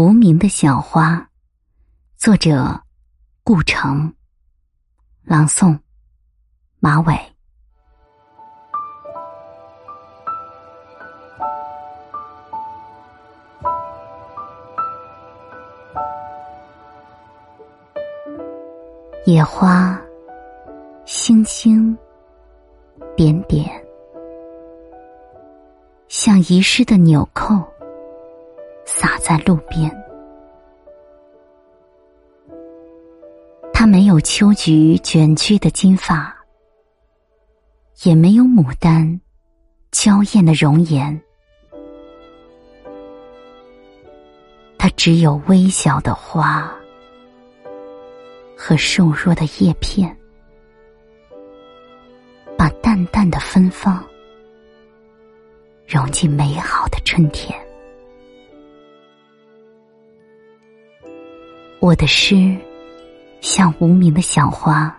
无名的小花，作者顾城，朗诵马尾。野花，星星，点点，像遗失的纽扣。洒在路边，他没有秋菊卷曲的金发，也没有牡丹娇艳的容颜，他只有微小的花和瘦弱的叶片，把淡淡的芬芳融进美好的春天。我的诗像无名的小花，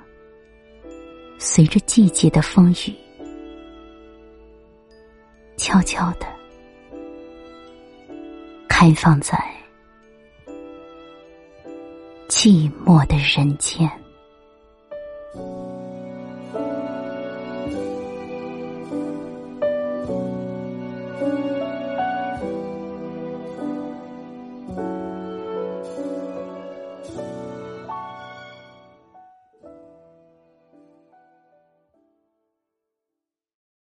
随着季节的风雨，悄悄的开放在寂寞的人间。